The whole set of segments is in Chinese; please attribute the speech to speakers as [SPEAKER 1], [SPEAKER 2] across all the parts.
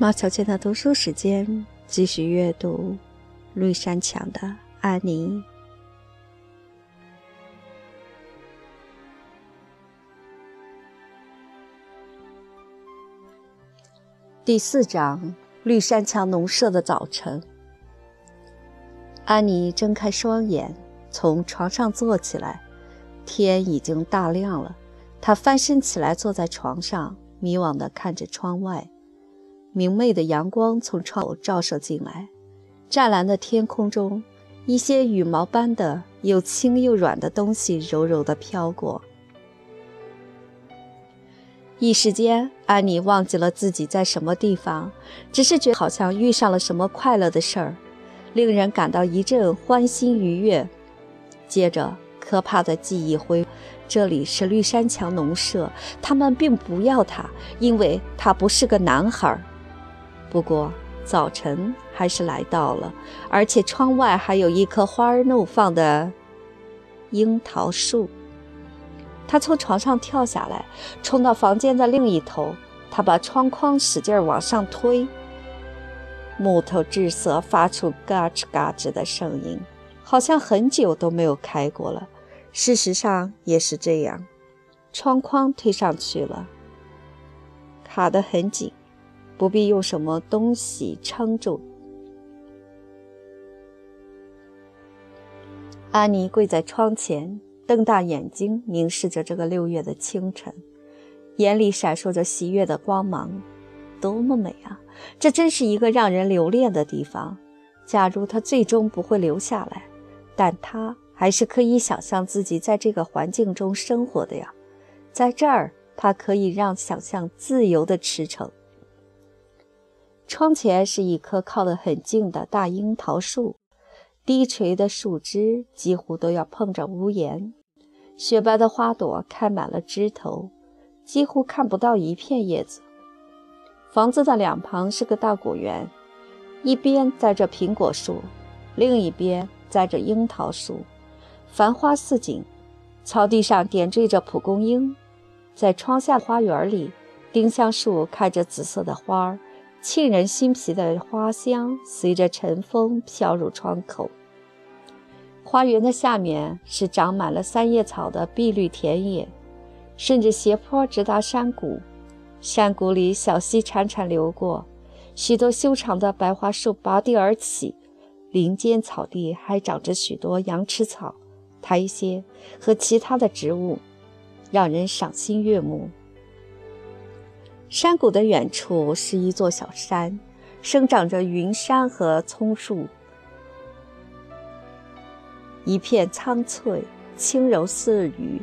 [SPEAKER 1] 猫小倩的读书时间，继续阅读绿山墙的安妮第四章：绿山墙农舍的早晨。安妮睁开双眼，从床上坐起来，天已经大亮了。她翻身起来，坐在床上，迷惘地看着窗外。明媚的阳光从窗口照射进来，湛蓝的天空中，一些羽毛般的又轻又软的东西柔柔地飘过。一时间，安妮忘记了自己在什么地方，只是觉好像遇上了什么快乐的事儿，令人感到一阵欢欣愉悦。接着，可怕的记忆回，这里是绿山墙农舍，他们并不要他，因为他不是个男孩。不过，早晨还是来到了，而且窗外还有一棵花儿怒放的樱桃树。他从床上跳下来，冲到房间的另一头。他把窗框使劲往上推，木头制色发出嘎吱嘎吱的声音，好像很久都没有开过了。事实上也是这样，窗框推上去了，卡得很紧。不必用什么东西撑住。安妮跪在窗前，瞪大眼睛凝视着这个六月的清晨，眼里闪烁着喜悦的光芒。多么美啊！这真是一个让人留恋的地方。假如他最终不会留下来，但他还是可以想象自己在这个环境中生活的呀。在这儿，他可以让想象自由地驰骋。窗前是一棵靠得很近的大樱桃树，低垂的树枝几乎都要碰着屋檐，雪白的花朵开满了枝头，几乎看不到一片叶子。房子的两旁是个大果园，一边栽着苹果树，另一边栽着樱桃树，繁花似锦。草地上点缀着蒲公英，在窗下花园里，丁香树开着紫色的花儿。沁人心脾的花香随着晨风飘入窗口。花园的下面是长满了三叶草的碧绿田野，顺着斜坡直达山谷。山谷里小溪潺潺流过，许多修长的白桦树拔地而起。林间草地还长着许多羊齿草、苔藓和其他的植物，让人赏心悦目。山谷的远处是一座小山，生长着云杉和葱树，一片苍翠，轻柔似雨。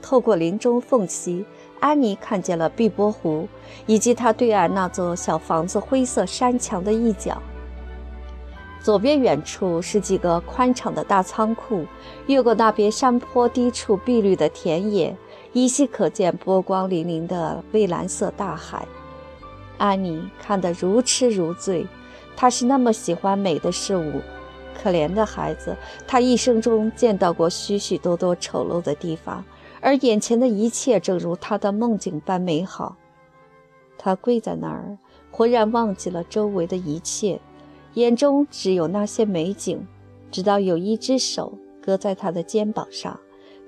[SPEAKER 1] 透过林中缝隙，安妮看见了碧波湖，以及它对岸那座小房子灰色山墙的一角。左边远处是几个宽敞的大仓库，越过那边山坡低处碧绿的田野。依稀可见波光粼粼的蔚蓝色大海，安妮看得如痴如醉。她是那么喜欢美的事物，可怜的孩子，她一生中见到过许许多多丑陋的地方，而眼前的一切正如她的梦境般美好。她跪在那儿，浑然忘记了周围的一切，眼中只有那些美景。直到有一只手搁在她的肩膀上，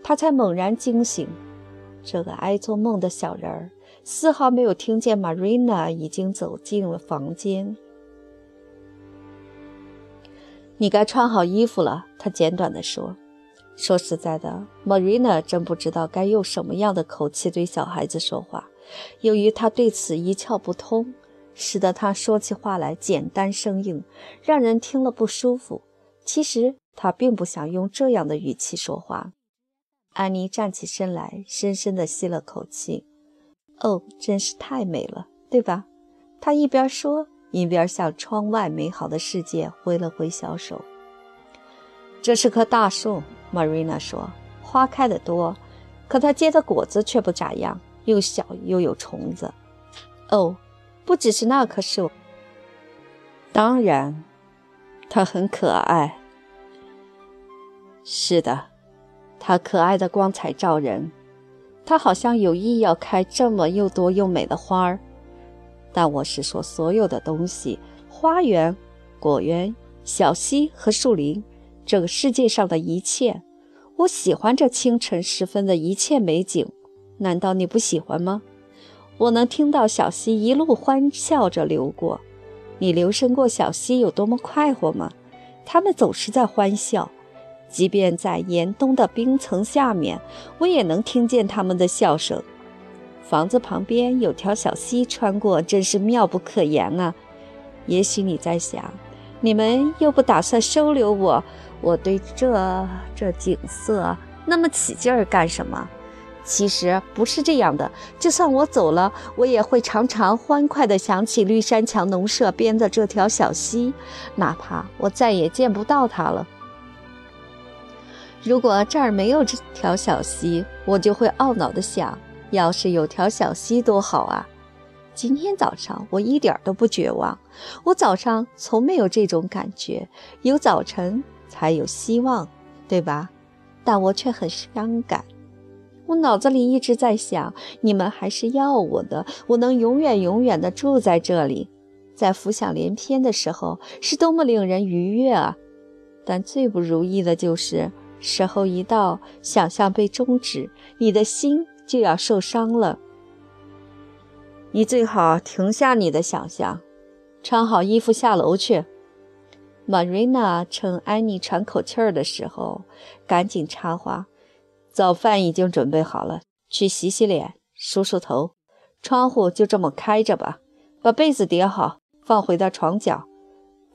[SPEAKER 1] 她才猛然惊醒。这个爱做梦的小人儿丝毫没有听见 Marina 已经走进了房间。你该穿好衣服了，他简短地说。说实在的，Marina 真不知道该用什么样的口气对小孩子说话。由于他对此一窍不通，使得他说起话来简单生硬，让人听了不舒服。其实他并不想用这样的语气说话。安妮站起身来，深深地吸了口气。“哦，真是太美了，对吧？”她一边说，一边向窗外美好的世界挥了挥小手。“这是棵大树。”Marina 说，“花开得多，可它结的果子却不咋样，又小又有虫子。”“哦，不只是那棵树。当然，它很可爱。”“是的。”它可爱的光彩照人，它好像有意要开这么又多又美的花儿。但我是说所有的东西：花园、果园、小溪和树林，这个世界上的一切。我喜欢这清晨时分的一切美景，难道你不喜欢吗？我能听到小溪一路欢笑着流过，你留神过小溪有多么快活吗？它们总是在欢笑，即便在严冬的冰层下面，我也能听见他们的笑声。房子旁边有条小溪穿过，真是妙不可言啊！也许你在想，你们又不打算收留我，我对这这景色那么起劲儿干什么？其实不是这样的，就算我走了，我也会常常欢快地想起绿山墙农舍边的这条小溪，哪怕我再也见不到它了。如果这儿没有这条小溪，我就会懊恼地想。要是有条小溪多好啊！今天早上我一点都不绝望，我早上从没有这种感觉。有早晨才有希望，对吧？但我却很伤感。我脑子里一直在想，你们还是要我的，我能永远永远地住在这里，在浮想联翩的时候，是多么令人愉悦啊！但最不如意的就是时候一到，想象被终止，你的心。就要受伤了，你最好停下你的想象，穿好衣服下楼去。Marina 趁安妮喘口气儿的时候，赶紧插话：“早饭已经准备好了，去洗洗脸，梳梳头。窗户就这么开着吧，把被子叠好，放回到床角，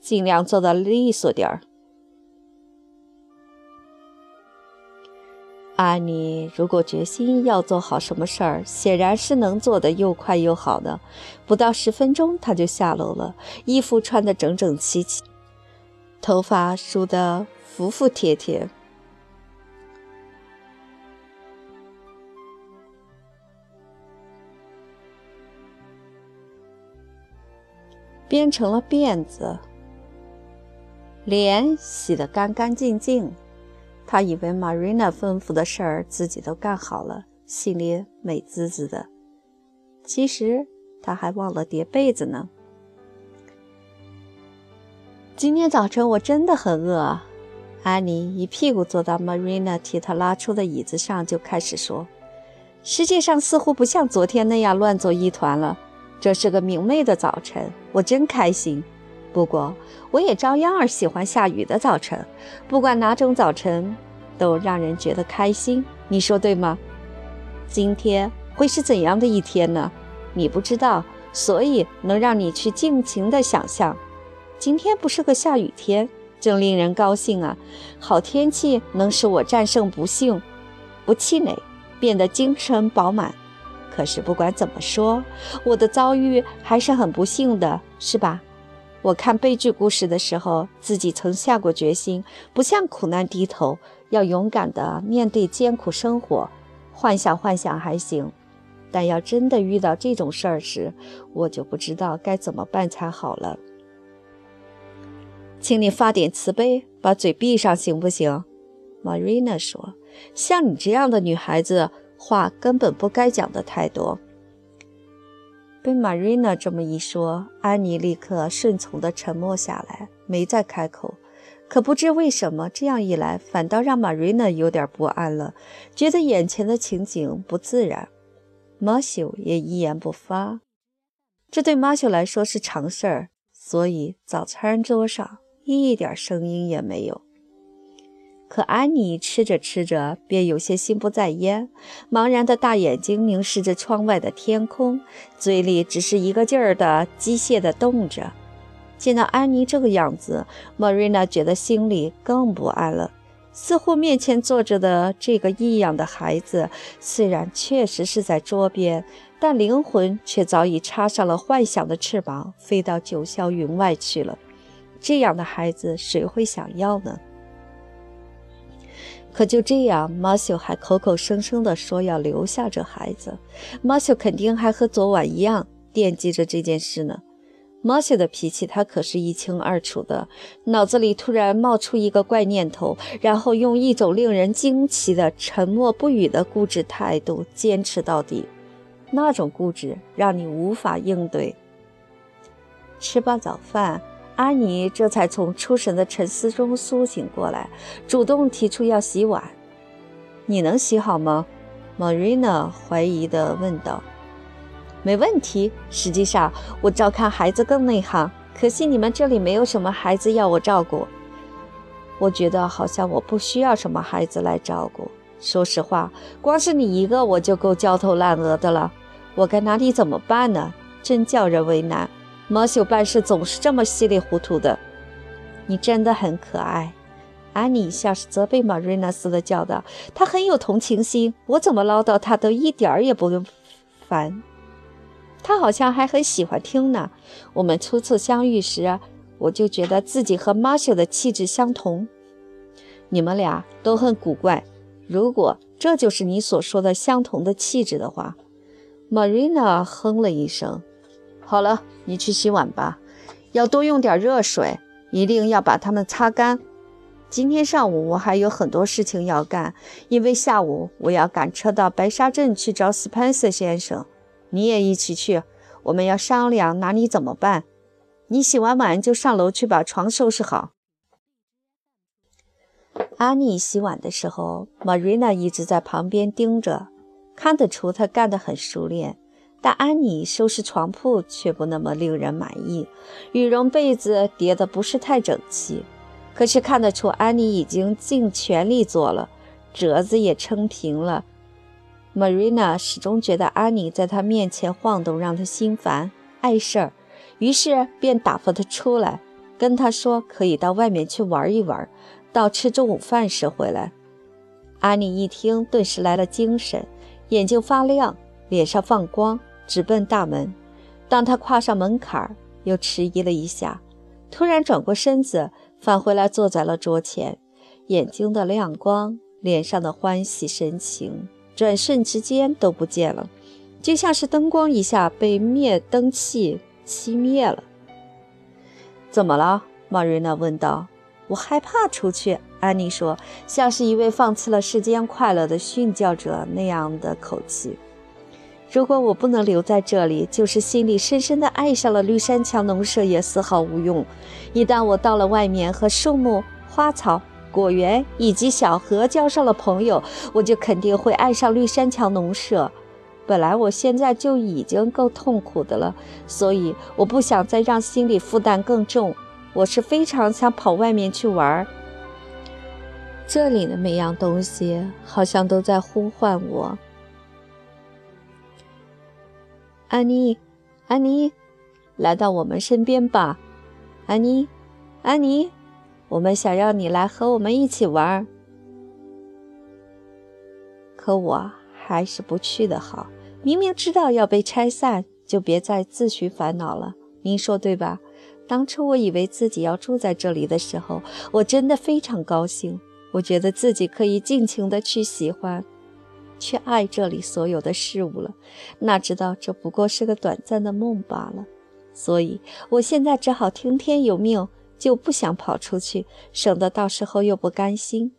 [SPEAKER 1] 尽量做到利索点儿。”安妮，如果决心要做好什么事儿，显然是能做得又快又好的。不到十分钟，她就下楼了，衣服穿得整整齐齐，头发梳得服服帖帖，编成了辫子，脸洗得干干净净。他以为 Marina 吩咐的事儿自己都干好了，心里美滋滋的。其实他还忘了叠被子呢。今天早晨我真的很饿。安妮一屁股坐到 Marina 替她拉出的椅子上，就开始说：“世界上似乎不像昨天那样乱作一团了。这是个明媚的早晨，我真开心。”不过，我也照样儿喜欢下雨的早晨，不管哪种早晨，都让人觉得开心。你说对吗？今天会是怎样的一天呢？你不知道，所以能让你去尽情的想象。今天不是个下雨天，真令人高兴啊！好天气能使我战胜不幸，不气馁，变得精神饱满。可是不管怎么说，我的遭遇还是很不幸的，是吧？我看悲剧故事的时候，自己曾下过决心，不向苦难低头，要勇敢地面对艰苦生活。幻想幻想还行，但要真的遇到这种事儿时，我就不知道该怎么办才好了。请你发点慈悲，把嘴闭上，行不行？Marina 说：“像你这样的女孩子，话根本不该讲的太多。”被 Marina 这么一说，安妮立刻顺从地沉默下来，没再开口。可不知为什么，这样一来，反倒让 Marina 有点不安了，觉得眼前的情景不自然。马修也一言不发，这对马修来说是常事儿，所以早餐桌上一点声音也没有。可安妮吃着吃着，便有些心不在焉，茫然的大眼睛凝视着窗外的天空，嘴里只是一个劲儿的机械地动着。见到安妮这个样子莫瑞娜觉得心里更不安了。似乎面前坐着的这个异样的孩子，虽然确实是在桌边，但灵魂却早已插上了幻想的翅膀，飞到九霄云外去了。这样的孩子，谁会想要呢？可就这样，马修还口口声声地说要留下这孩子。马修肯定还和昨晚一样惦记着这件事呢。马修的脾气他可是一清二楚的。脑子里突然冒出一个怪念头，然后用一种令人惊奇的沉默不语的固执态度坚持到底。那种固执让你无法应对。吃罢早饭，安妮这才从出神的沉思中苏醒过来，主动提出要洗碗。你能洗好吗？Marina 怀疑地问道。没问题。实际上，我照看孩子更内行。可惜你们这里没有什么孩子要我照顾。我觉得好像我不需要什么孩子来照顾。说实话，光是你一个我就够焦头烂额的了。我该拿你怎么办呢？真叫人为难。马修办事总是这么稀里糊涂的。你真的很可爱，安妮像是责备玛瑞娜似的叫道：“他很有同情心，我怎么唠叨他都一点儿也不烦。他好像还很喜欢听呢。我们初次相遇时，我就觉得自己和马修的气质相同。你们俩都很古怪。如果这就是你所说的相同的气质的话。”玛瑞娜哼了一声。好了，你去洗碗吧，要多用点热水，一定要把它们擦干。今天上午我还有很多事情要干，因为下午我要赶车到白沙镇去找斯潘瑟先生。你也一起去，我们要商量拿你怎么办。你洗完碗就上楼去把床收拾好。阿妮洗碗的时候，玛瑞娜一直在旁边盯着，看得出她干得很熟练。但安妮收拾床铺却不那么令人满意，羽绒被子叠得不是太整齐。可是看得出安妮已经尽全力做了，褶子也撑平了。Marina 始终觉得安妮在她面前晃动让她心烦碍事儿，于是便打发她出来，跟她说可以到外面去玩一玩，到吃中午饭时回来。安妮一听，顿时来了精神，眼睛发亮，脸上放光。直奔大门，当他跨上门槛又迟疑了一下，突然转过身子，返回来坐在了桌前，眼睛的亮光，脸上的欢喜神情，转瞬之间都不见了，就像是灯光一下被灭灯器熄灭了。怎么了？玛瑞娜问道。我害怕出去，安妮说，像是一位放弃了世间快乐的训教者那样的口气。如果我不能留在这里，就是心里深深的爱上了绿山墙农舍也丝毫无用。一旦我到了外面，和树木、花草、果园以及小河交上了朋友，我就肯定会爱上绿山墙农舍。本来我现在就已经够痛苦的了，所以我不想再让心理负担更重。我是非常想跑外面去玩。这里的每样东西好像都在呼唤我。安妮，安妮，来到我们身边吧，安妮，安妮，我们想要你来和我们一起玩。可我还是不去的好。明明知道要被拆散，就别再自寻烦恼了。您说对吧？当初我以为自己要住在这里的时候，我真的非常高兴。我觉得自己可以尽情的去喜欢。去爱这里所有的事物了，哪知道这不过是个短暂的梦罢了。所以我现在只好听天由命，就不想跑出去，省得到时候又不甘心。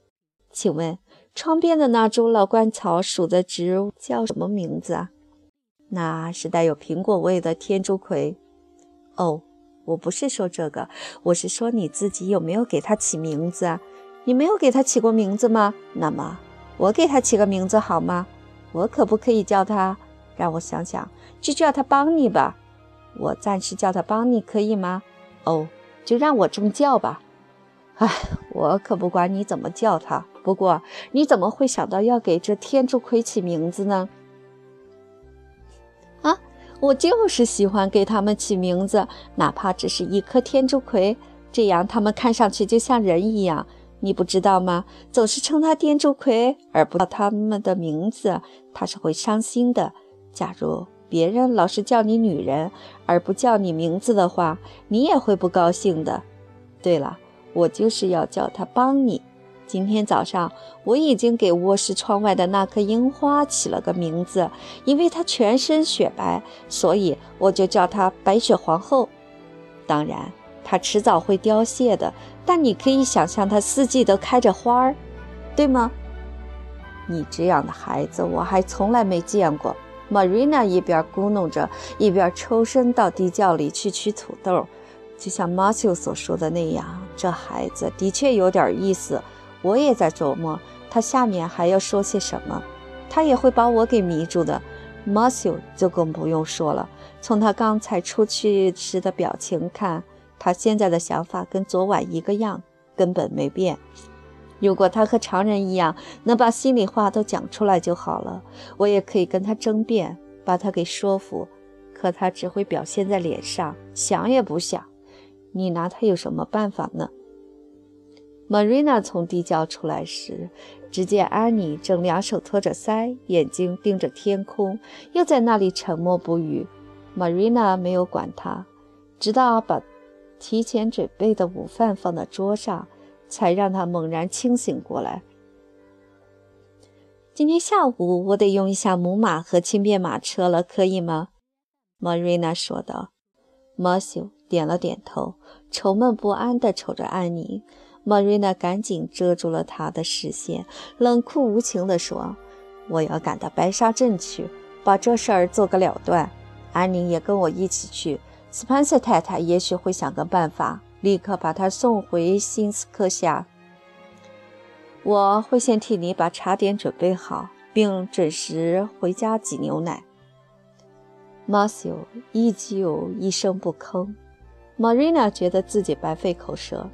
[SPEAKER 1] 请问窗边的那株老鹳草属的植物叫什么名字啊？那是带有苹果味的天竺葵。哦，我不是说这个，我是说你自己有没有给它起名字啊？你没有给它起过名字吗？那么。我给他起个名字好吗？我可不可以叫他？让我想想，就叫他邦尼吧。我暂时叫他邦尼，可以吗？哦，就让我这么叫吧。哎，我可不管你怎么叫他。不过，你怎么会想到要给这天竺葵起名字呢？啊，我就是喜欢给他们起名字，哪怕只是一颗天竺葵，这样他们看上去就像人一样。你不知道吗？总是称他天竺葵，而不叫他们的名字，他是会伤心的。假如别人老是叫你女人，而不叫你名字的话，你也会不高兴的。对了，我就是要叫他帮你。今天早上我已经给卧室窗外的那棵樱花起了个名字，因为它全身雪白，所以我就叫它白雪皇后。当然。它迟早会凋谢的，但你可以想象它四季都开着花儿，对吗？你这样的孩子我还从来没见过。Marina 一边咕哝着，一边抽身到地窖里去取土豆。就像 Matthew 所说的那样，这孩子的确有点意思。我也在琢磨，他下面还要说些什么。他也会把我给迷住的。Matthew 就更不用说了。从他刚才出去时的表情看，他现在的想法跟昨晚一个样，根本没变。如果他和常人一样，能把心里话都讲出来就好了，我也可以跟他争辩，把他给说服。可他只会表现在脸上，想也不想。你拿他有什么办法呢？Marina 从地窖出来时，只见安妮正两手托着腮，眼睛盯着天空，又在那里沉默不语。Marina 没有管他，直到把提前准备的午饭放到桌上，才让他猛然清醒过来。今天下午我得用一下母马和轻便马车了，可以吗？Marina 说道。马修点了点头，愁闷不安地瞅着安妮。Marina 赶紧遮住了他的视线，冷酷无情地说：“我要赶到白沙镇去，把这事儿做个了断。安妮也跟我一起去。斯潘塞太太也许会想个办法，立刻把她送回新斯科夏。我会先替你把茶点准备好，并准时回家挤牛奶。” Matthew 依旧一声不吭。Marina 觉得自己白费口舌。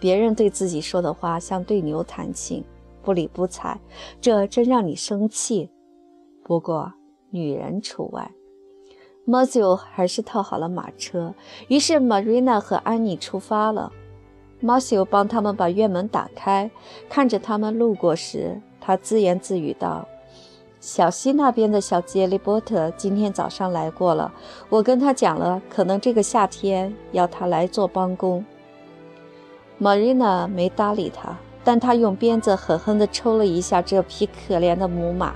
[SPEAKER 1] 别人对自己说的话像对牛弹琴，不理不睬，这真让你生气。不过女人除外。M a t e w 还是套好了马车，于是 Marina 和安妮出发了。m a t e w 帮他们把院门打开，看着他们路过时，他自言自语道。小溪那边的小杰利波特今天早上来过了，我跟他讲了，可能这个夏天要他来做帮工。Marina 没搭理他，但他用鞭子狠狠地抽了一下这匹可怜的母马。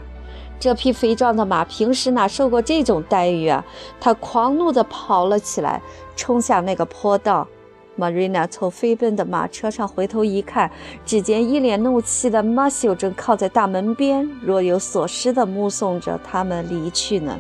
[SPEAKER 1] 这匹肥壮的马平时哪受过这种待遇啊？它狂怒地跑了起来，冲向那个坡道。Marina 从飞奔的马车上回头一看，只见一脸怒气的 Matthew 正靠在大门边，若有所思地目送着他们离去呢。